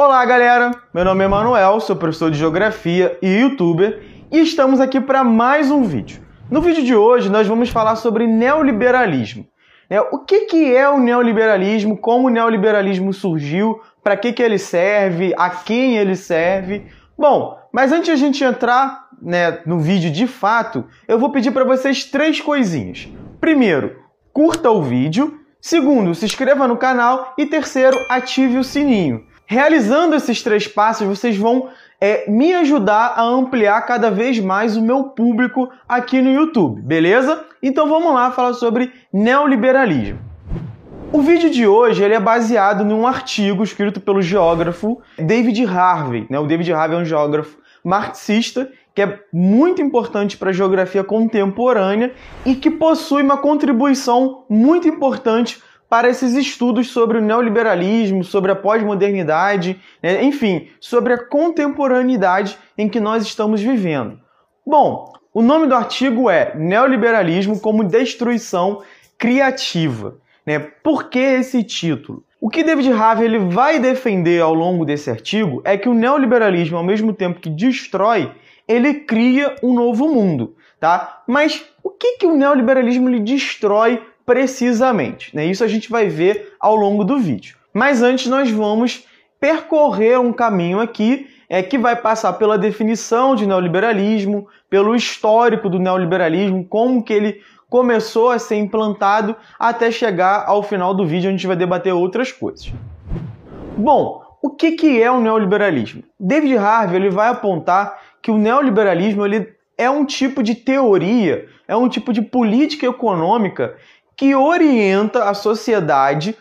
Olá, galera! Meu nome é Manuel, sou professor de Geografia e youtuber e estamos aqui para mais um vídeo. No vídeo de hoje nós vamos falar sobre neoliberalismo. É, o que, é o neoliberalismo, como o neoliberalismo surgiu, para que, que ele serve, a quem ele serve. Bom, mas antes de a gente entrar né, no vídeo de fato, eu vou pedir para vocês três coisinhas. Primeiro, curta o vídeo. Segundo, se inscreva no canal. E terceiro, ative o sininho. Realizando esses três passos, vocês vão é, me ajudar a ampliar cada vez mais o meu público aqui no YouTube, beleza? Então vamos lá falar sobre neoliberalismo. O vídeo de hoje ele é baseado num artigo escrito pelo geógrafo David Harvey. Né? O David Harvey é um geógrafo marxista que é muito importante para a geografia contemporânea e que possui uma contribuição muito importante para esses estudos sobre o neoliberalismo, sobre a pós-modernidade, né? enfim, sobre a contemporaneidade em que nós estamos vivendo. Bom, o nome do artigo é Neoliberalismo como Destruição Criativa. Né? Por que esse título? O que David Harvey ele vai defender ao longo desse artigo é que o neoliberalismo, ao mesmo tempo que destrói, ele cria um novo mundo, tá? Mas o que, que o neoliberalismo ele destrói precisamente. Né? Isso a gente vai ver ao longo do vídeo. Mas antes nós vamos percorrer um caminho aqui é, que vai passar pela definição de neoliberalismo, pelo histórico do neoliberalismo, como que ele começou a ser implantado até chegar ao final do vídeo onde a gente vai debater outras coisas. Bom, o que, que é o neoliberalismo? David Harvey ele vai apontar que o neoliberalismo ele é um tipo de teoria, é um tipo de política econômica que orienta a sociedade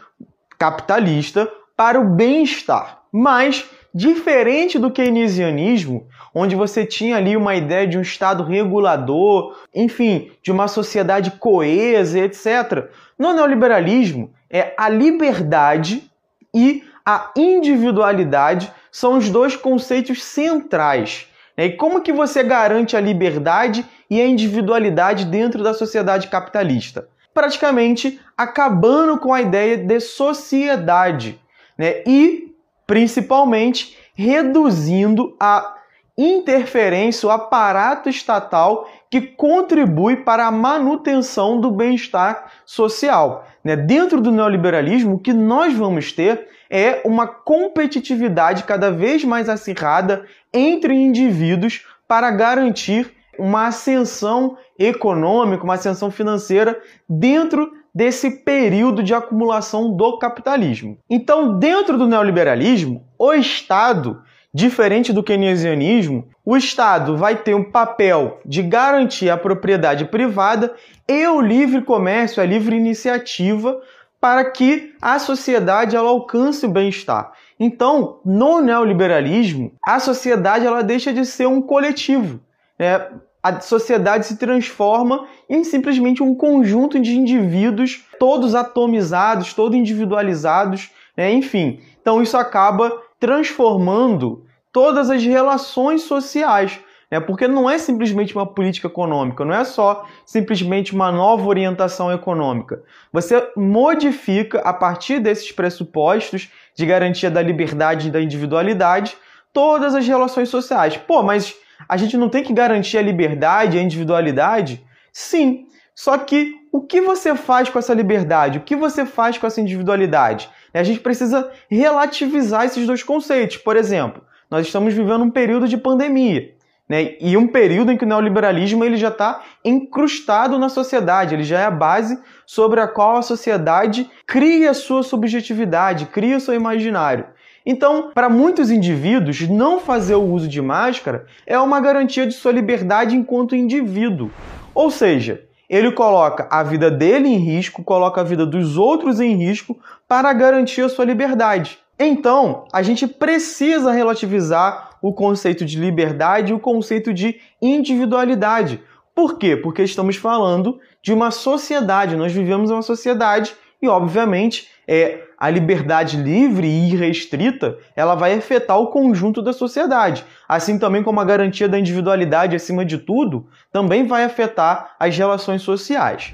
capitalista para o bem-estar. Mas, diferente do keynesianismo, onde você tinha ali uma ideia de um Estado regulador, enfim, de uma sociedade coesa, etc., no neoliberalismo, é a liberdade e a individualidade são os dois conceitos centrais. E como que você garante a liberdade e a individualidade dentro da sociedade capitalista? Praticamente acabando com a ideia de sociedade, né? E principalmente reduzindo a interferência, o aparato estatal que contribui para a manutenção do bem-estar social. Né? Dentro do neoliberalismo, o que nós vamos ter é uma competitividade cada vez mais acirrada entre indivíduos para garantir uma ascensão econômica, uma ascensão financeira dentro desse período de acumulação do capitalismo. Então, dentro do neoliberalismo, o Estado, diferente do keynesianismo, o Estado vai ter um papel de garantir a propriedade privada e o livre comércio, a livre iniciativa, para que a sociedade ela alcance o bem-estar. Então, no neoliberalismo, a sociedade ela deixa de ser um coletivo. Né? A sociedade se transforma em simplesmente um conjunto de indivíduos, todos atomizados, todos individualizados, né? enfim. Então isso acaba transformando todas as relações sociais, né? porque não é simplesmente uma política econômica, não é só simplesmente uma nova orientação econômica. Você modifica, a partir desses pressupostos de garantia da liberdade e da individualidade, todas as relações sociais. Pô, mas a gente não tem que garantir a liberdade, a individualidade? Sim. Só que o que você faz com essa liberdade? O que você faz com essa individualidade? A gente precisa relativizar esses dois conceitos. Por exemplo, nós estamos vivendo um período de pandemia. Né? E um período em que o neoliberalismo ele já está incrustado na sociedade, ele já é a base sobre a qual a sociedade cria sua subjetividade, cria seu imaginário. Então, para muitos indivíduos, não fazer o uso de máscara é uma garantia de sua liberdade enquanto indivíduo. Ou seja, ele coloca a vida dele em risco, coloca a vida dos outros em risco para garantir a sua liberdade. Então, a gente precisa relativizar o conceito de liberdade e o conceito de individualidade. Por quê? Porque estamos falando de uma sociedade, nós vivemos em uma sociedade e, obviamente, é, a liberdade livre e irrestrita, ela vai afetar o conjunto da sociedade. Assim também como a garantia da individualidade acima de tudo, também vai afetar as relações sociais.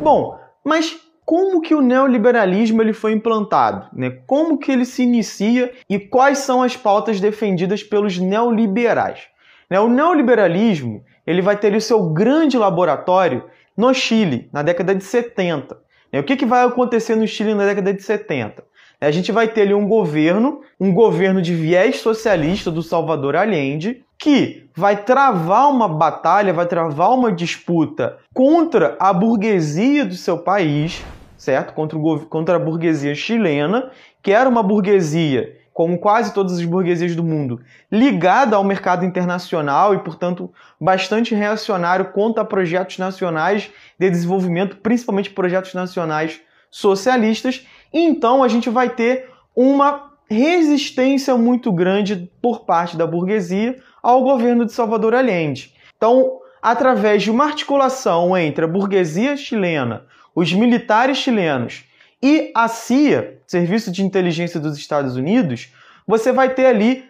Bom, mas como que o neoliberalismo ele foi implantado, né? Como que ele se inicia e quais são as pautas defendidas pelos neoliberais? Né? O neoliberalismo ele vai ter o seu grande laboratório no Chile, na década de 70. Né? O que, que vai acontecer no Chile na década de 70? A gente vai ter ali um governo, um governo de viés socialista do Salvador Allende, que vai travar uma batalha, vai travar uma disputa contra a burguesia do seu país, certo? Contra, o, contra a burguesia chilena, que era uma burguesia, como quase todas as burguesias do mundo, ligada ao mercado internacional e, portanto, bastante reacionário contra projetos nacionais de desenvolvimento, principalmente projetos nacionais socialistas. Então a gente vai ter uma resistência muito grande por parte da burguesia ao governo de Salvador Allende. Então, através de uma articulação entre a burguesia chilena, os militares chilenos e a CIA, Serviço de Inteligência dos Estados Unidos, você vai ter ali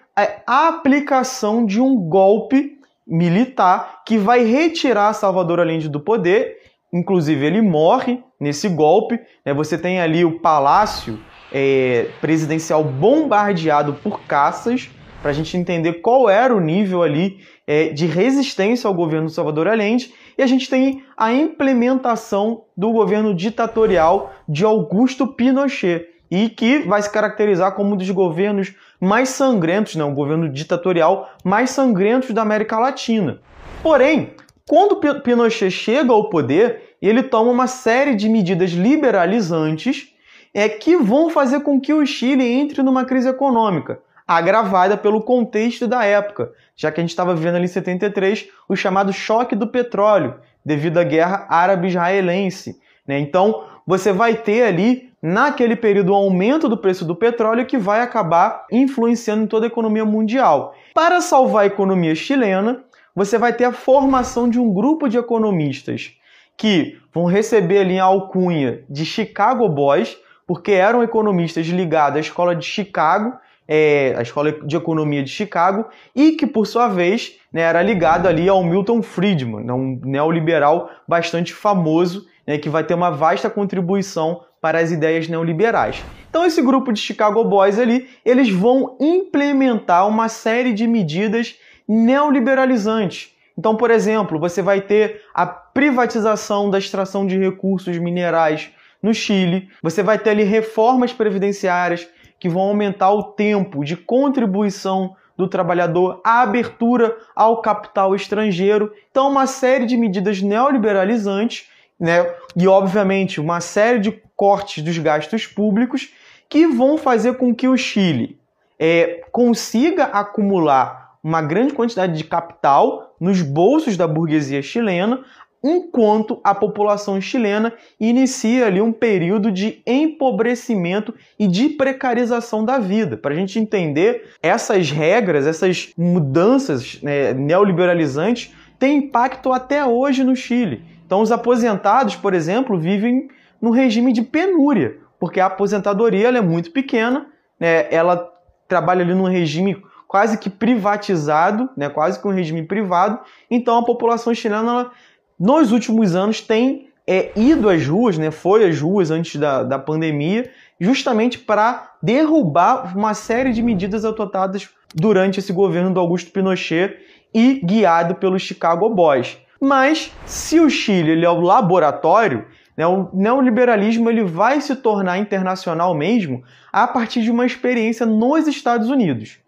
a aplicação de um golpe militar que vai retirar Salvador Allende do poder. Inclusive, ele morre nesse golpe. Né? Você tem ali o palácio é, presidencial bombardeado por caças para a gente entender qual era o nível ali é, de resistência ao governo Salvador Allende. E a gente tem a implementação do governo ditatorial de Augusto Pinochet, e que vai se caracterizar como um dos governos mais sangrentos, né, um governo ditatorial mais sangrentos da América Latina. Porém, quando Pinochet chega ao poder, ele toma uma série de medidas liberalizantes é, que vão fazer com que o Chile entre numa crise econômica agravada pelo contexto da época, já que a gente estava vivendo ali em 73 o chamado choque do petróleo, devido à guerra árabe-israelense. Né? Então, você vai ter ali, naquele período, o um aumento do preço do petróleo que vai acabar influenciando em toda a economia mundial. Para salvar a economia chilena, você vai ter a formação de um grupo de economistas que vão receber ali a alcunha de Chicago Boys, porque eram economistas ligados à escola de Chicago é, a Escola de Economia de Chicago, e que, por sua vez, né, era ligado ali ao Milton Friedman, né, um neoliberal bastante famoso, né, que vai ter uma vasta contribuição para as ideias neoliberais. Então, esse grupo de Chicago Boys ali, eles vão implementar uma série de medidas neoliberalizantes. Então, por exemplo, você vai ter a privatização da extração de recursos minerais no Chile, você vai ter ali reformas previdenciárias que vão aumentar o tempo de contribuição do trabalhador, a abertura ao capital estrangeiro. Então, uma série de medidas neoliberalizantes, né? E obviamente uma série de cortes dos gastos públicos que vão fazer com que o Chile é, consiga acumular uma grande quantidade de capital nos bolsos da burguesia chilena, enquanto a população chilena inicia ali um período de empobrecimento e de precarização da vida. Para a gente entender essas regras, essas mudanças né, neoliberalizantes têm impacto até hoje no Chile. Então, os aposentados, por exemplo, vivem no regime de penúria, porque a aposentadoria é muito pequena, né, ela trabalha ali num regime quase que privatizado, né, quase que um regime privado, então a população chilena ela nos últimos anos tem é, ido às ruas, né, foi às ruas antes da, da pandemia, justamente para derrubar uma série de medidas adotadas durante esse governo do Augusto Pinochet e guiado pelos Chicago Boys. Mas se o Chile ele é o laboratório, né, o neoliberalismo ele vai se tornar internacional mesmo a partir de uma experiência nos Estados Unidos.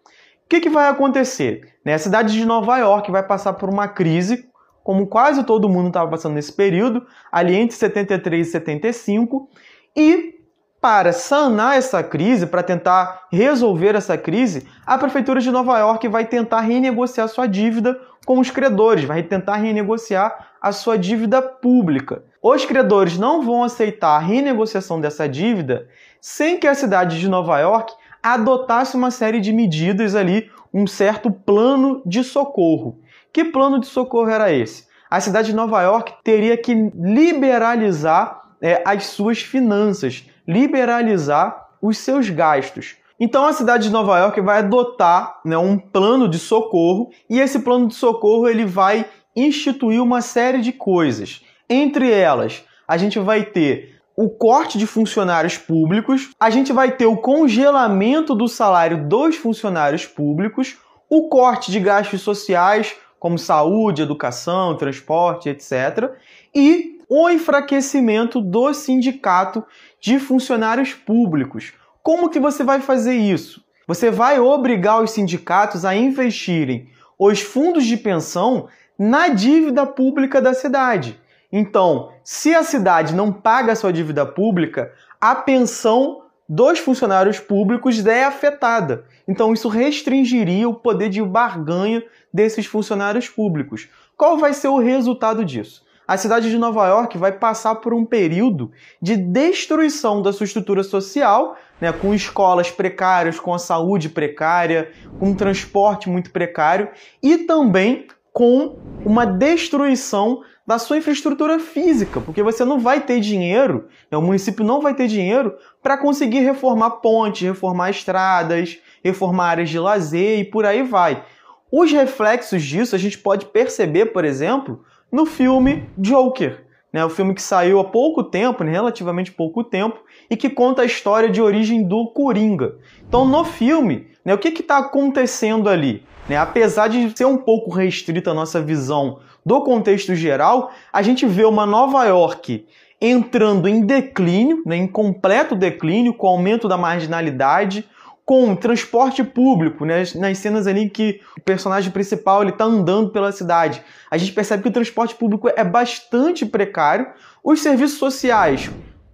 O que, que vai acontecer? Né, a cidade de Nova York vai passar por uma crise como quase todo mundo estava passando nesse período, ali entre 73 e 75, e para sanar essa crise, para tentar resolver essa crise, a prefeitura de Nova York vai tentar renegociar sua dívida com os credores, vai tentar renegociar a sua dívida pública. Os credores não vão aceitar a renegociação dessa dívida sem que a cidade de Nova York adotasse uma série de medidas ali, um certo plano de socorro. Que plano de socorro era esse? A cidade de Nova York teria que liberalizar é, as suas finanças, liberalizar os seus gastos. Então a cidade de Nova York vai adotar né, um plano de socorro e esse plano de socorro ele vai instituir uma série de coisas. Entre elas, a gente vai ter o corte de funcionários públicos, a gente vai ter o congelamento do salário dos funcionários públicos, o corte de gastos sociais, como saúde, educação, transporte, etc., e o enfraquecimento do sindicato de funcionários públicos. Como que você vai fazer isso? Você vai obrigar os sindicatos a investirem os fundos de pensão na dívida pública da cidade. Então, se a cidade não paga a sua dívida pública, a pensão dos funcionários públicos é afetada. Então, isso restringiria o poder de barganha desses funcionários públicos. Qual vai ser o resultado disso? A cidade de Nova York vai passar por um período de destruição da sua estrutura social, né, com escolas precárias, com a saúde precária, com um transporte muito precário e também com uma destruição da sua infraestrutura física, porque você não vai ter dinheiro, né, o município não vai ter dinheiro para conseguir reformar pontes, reformar estradas, reformar áreas de lazer e por aí vai. Os reflexos disso a gente pode perceber, por exemplo, no filme Joker, né, o filme que saiu há pouco tempo, né, relativamente pouco tempo, e que conta a história de origem do Coringa. Então, no filme, né, o que está acontecendo ali? Né? Apesar de ser um pouco restrita a nossa visão do contexto geral, a gente vê uma Nova York entrando em declínio, né, em completo declínio, com aumento da marginalidade, com transporte público, né, nas cenas ali que o personagem principal ele está andando pela cidade. A gente percebe que o transporte público é bastante precário, os serviços sociais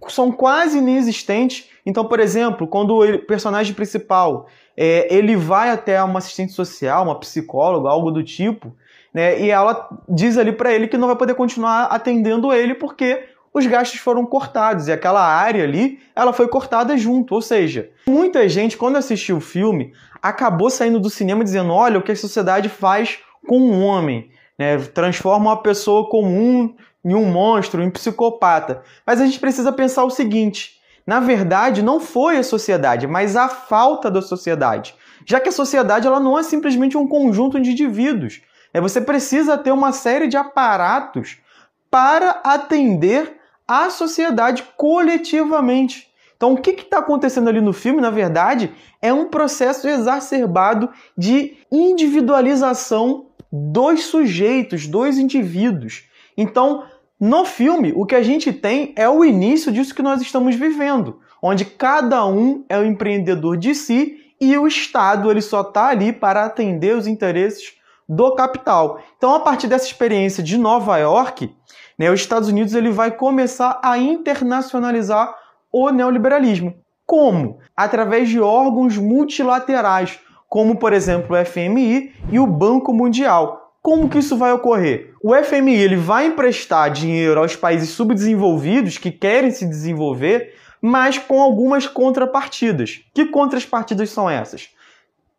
são quase inexistentes. Então, por exemplo, quando o personagem principal é, ele vai até uma assistente social, uma psicóloga, algo do tipo, né? E ela diz ali para ele que não vai poder continuar atendendo ele porque os gastos foram cortados e aquela área ali, ela foi cortada junto. Ou seja, muita gente quando assistiu o filme acabou saindo do cinema dizendo: "Olha o que a sociedade faz com um homem, né? Transforma uma pessoa comum em um monstro, em um psicopata". Mas a gente precisa pensar o seguinte: na verdade, não foi a sociedade, mas a falta da sociedade. Já que a sociedade ela não é simplesmente um conjunto de indivíduos. É, você precisa ter uma série de aparatos para atender a sociedade coletivamente. Então, o que está acontecendo ali no filme, na verdade, é um processo exacerbado de individualização dos sujeitos, dos indivíduos. Então, no filme, o que a gente tem é o início disso que nós estamos vivendo, onde cada um é o empreendedor de si e o Estado ele só está ali para atender os interesses do capital. Então, a partir dessa experiência de Nova York, né, os Estados Unidos ele vai começar a internacionalizar o neoliberalismo. Como? Através de órgãos multilaterais, como por exemplo o FMI e o Banco Mundial, como que isso vai ocorrer? O FMI ele vai emprestar dinheiro aos países subdesenvolvidos que querem se desenvolver, mas com algumas contrapartidas. Que contrapartidas são essas?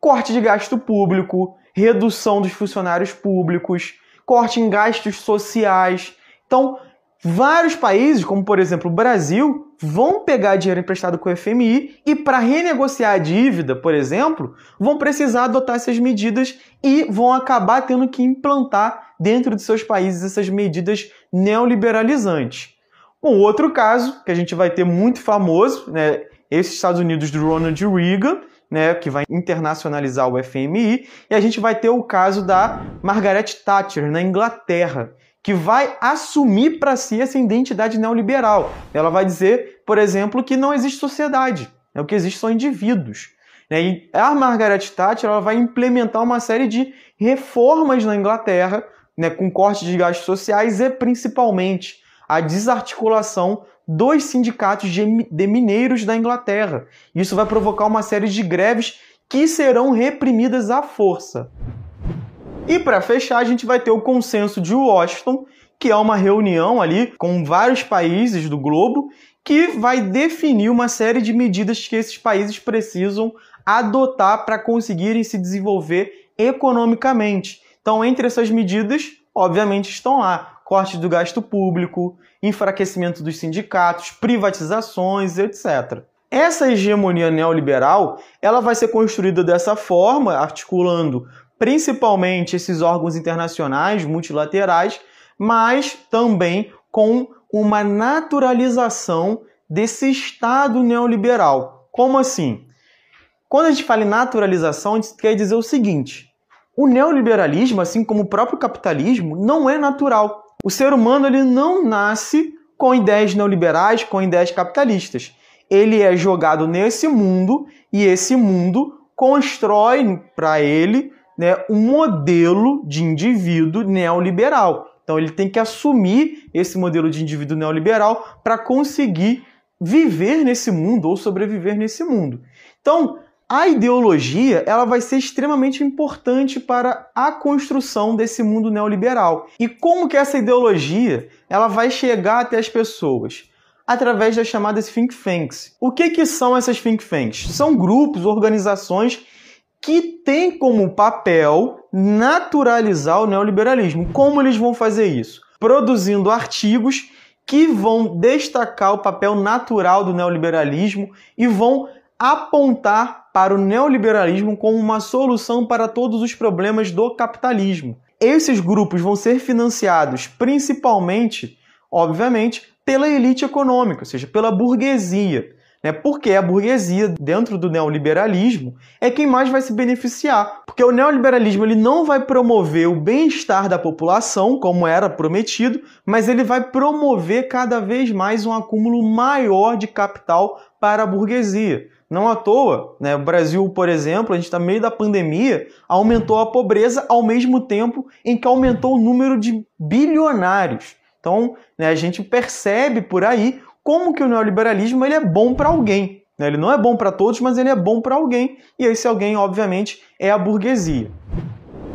Corte de gasto público, redução dos funcionários públicos, corte em gastos sociais. Então, Vários países, como por exemplo o Brasil, vão pegar dinheiro emprestado com o FMI e, para renegociar a dívida, por exemplo, vão precisar adotar essas medidas e vão acabar tendo que implantar dentro de seus países essas medidas neoliberalizantes. Um outro caso que a gente vai ter muito famoso, né, esses Estados Unidos do Ronald Reagan, né, que vai internacionalizar o FMI, e a gente vai ter o caso da Margaret Thatcher na Inglaterra, que vai assumir para si essa identidade neoliberal. Ela vai dizer, por exemplo, que não existe sociedade, né? o que existe são indivíduos. Né? E a Margaret Thatcher ela vai implementar uma série de reformas na Inglaterra, né, com corte de gastos sociais e principalmente a desarticulação dos sindicatos de mineiros da Inglaterra. Isso vai provocar uma série de greves que serão reprimidas à força. E para fechar, a gente vai ter o consenso de Washington, que é uma reunião ali com vários países do globo que vai definir uma série de medidas que esses países precisam adotar para conseguirem se desenvolver economicamente. Então, entre essas medidas, obviamente, estão lá corte do gasto público, enfraquecimento dos sindicatos, privatizações, etc. Essa hegemonia neoliberal, ela vai ser construída dessa forma, articulando principalmente esses órgãos internacionais multilaterais, mas também com uma naturalização desse Estado neoliberal. Como assim? Quando a gente fala em naturalização, a gente quer dizer o seguinte: o neoliberalismo, assim como o próprio capitalismo, não é natural. O ser humano ele não nasce com ideias neoliberais, com ideias capitalistas. Ele é jogado nesse mundo e esse mundo constrói para ele né, um modelo de indivíduo neoliberal. Então ele tem que assumir esse modelo de indivíduo neoliberal para conseguir viver nesse mundo ou sobreviver nesse mundo. Então, a ideologia ela vai ser extremamente importante para a construção desse mundo neoliberal. E como que essa ideologia ela vai chegar até as pessoas? Através das chamadas think tanks. O que, que são essas think tanks? São grupos, organizações que têm como papel naturalizar o neoliberalismo. Como eles vão fazer isso? Produzindo artigos que vão destacar o papel natural do neoliberalismo e vão apontar para o neoliberalismo como uma solução para todos os problemas do capitalismo. Esses grupos vão ser financiados principalmente, obviamente, pela elite econômica, ou seja, pela burguesia. Né? Porque a burguesia, dentro do neoliberalismo, é quem mais vai se beneficiar. Porque o neoliberalismo ele não vai promover o bem-estar da população, como era prometido, mas ele vai promover cada vez mais um acúmulo maior de capital para a burguesia. Não à toa, né? O Brasil, por exemplo, a gente está no meio da pandemia, aumentou a pobreza ao mesmo tempo em que aumentou o número de bilionários. Então, né, a gente percebe por aí como que o neoliberalismo ele é bom para alguém. Né? Ele não é bom para todos, mas ele é bom para alguém. E esse alguém, obviamente, é a burguesia.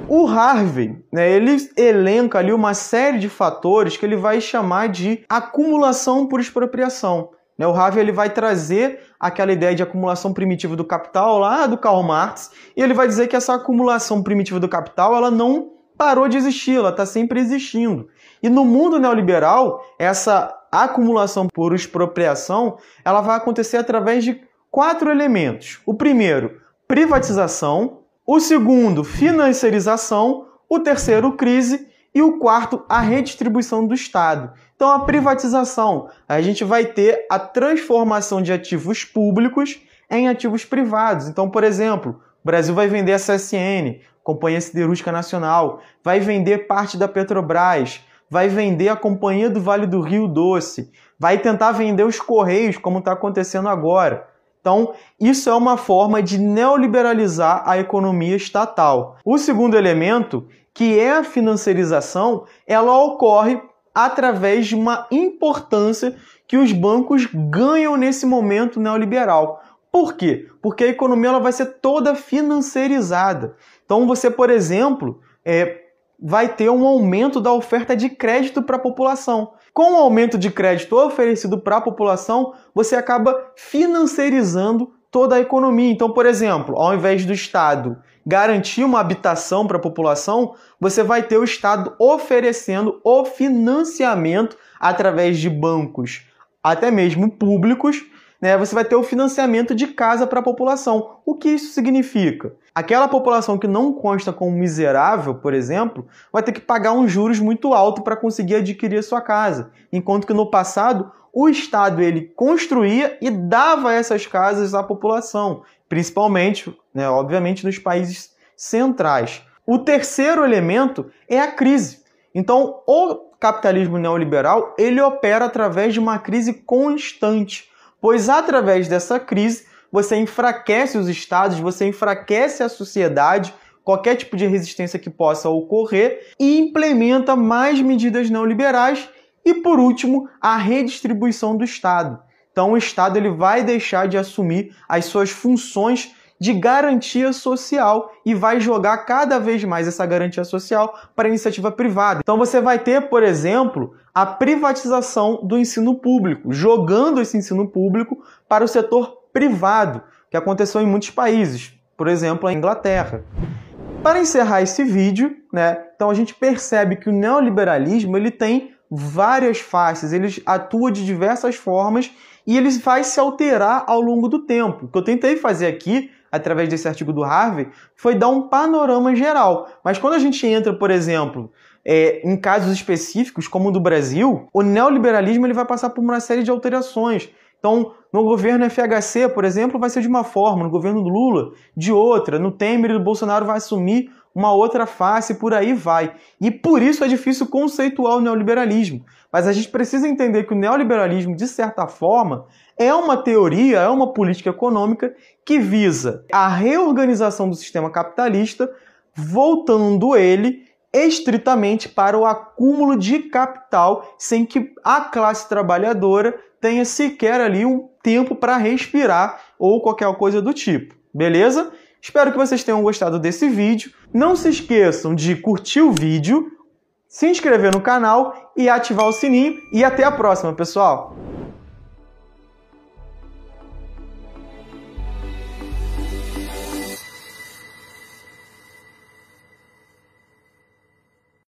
O Harvey, né, ele elenca ali uma série de fatores que ele vai chamar de acumulação por expropriação. Né, o Harvey ele vai trazer aquela ideia de acumulação primitiva do capital lá do Karl Marx e ele vai dizer que essa acumulação primitiva do capital ela não parou de existir, ela está sempre existindo. E no mundo neoliberal, essa acumulação por expropriação ela vai acontecer através de quatro elementos. O primeiro, privatização. O segundo, financiarização. O terceiro, crise e o quarto, a redistribuição do Estado. Então, a privatização, a gente vai ter a transformação de ativos públicos em ativos privados. Então, por exemplo, o Brasil vai vender a CSN, Companhia Siderúrgica Nacional, vai vender parte da Petrobras, vai vender a Companhia do Vale do Rio Doce, vai tentar vender os Correios, como está acontecendo agora. Então, isso é uma forma de neoliberalizar a economia estatal. O segundo elemento que é a financiarização, ela ocorre através de uma importância que os bancos ganham nesse momento neoliberal. Por quê? Porque a economia ela vai ser toda financiarizada. Então você, por exemplo, é, vai ter um aumento da oferta de crédito para a população. Com o aumento de crédito oferecido para a população, você acaba financiarizando toda a economia. Então, por exemplo, ao invés do Estado garantir uma habitação para a população, você vai ter o Estado oferecendo o financiamento através de bancos, até mesmo públicos, né? Você vai ter o financiamento de casa para a população. O que isso significa? Aquela população que não consta como miserável, por exemplo, vai ter que pagar uns juros muito altos para conseguir adquirir a sua casa, enquanto que no passado o Estado ele construía e dava essas casas à população, principalmente, né, obviamente, nos países centrais. O terceiro elemento é a crise. Então, o capitalismo neoliberal ele opera através de uma crise constante, pois através dessa crise você enfraquece os estados, você enfraquece a sociedade, qualquer tipo de resistência que possa ocorrer e implementa mais medidas neoliberais e por último, a redistribuição do Estado. Então o Estado ele vai deixar de assumir as suas funções de garantia social e vai jogar cada vez mais essa garantia social para iniciativa privada. Então você vai ter, por exemplo, a privatização do ensino público, jogando esse ensino público para o setor privado, que aconteceu em muitos países, por exemplo, a Inglaterra. Para encerrar esse vídeo, né, então a gente percebe que o neoliberalismo ele tem várias faces, ele atua de diversas formas e ele vai se alterar ao longo do tempo. O que eu tentei fazer aqui, através desse artigo do Harvey, foi dar um panorama geral. Mas quando a gente entra, por exemplo, é, em casos específicos, como o do Brasil, o neoliberalismo ele vai passar por uma série de alterações Então, no governo FHC, por exemplo, vai ser de uma forma, no governo do Lula, de outra, no Temer e do Bolsonaro vai assumir uma outra face, por aí vai. E por isso é difícil conceituar o neoliberalismo. Mas a gente precisa entender que o neoliberalismo, de certa forma, é uma teoria, é uma política econômica que visa a reorganização do sistema capitalista, voltando ele estritamente para o acúmulo de capital, sem que a classe trabalhadora tenha sequer ali um tempo para respirar ou qualquer coisa do tipo. Beleza? Espero que vocês tenham gostado desse vídeo. Não se esqueçam de curtir o vídeo, se inscrever no canal e ativar o sininho. E até a próxima, pessoal!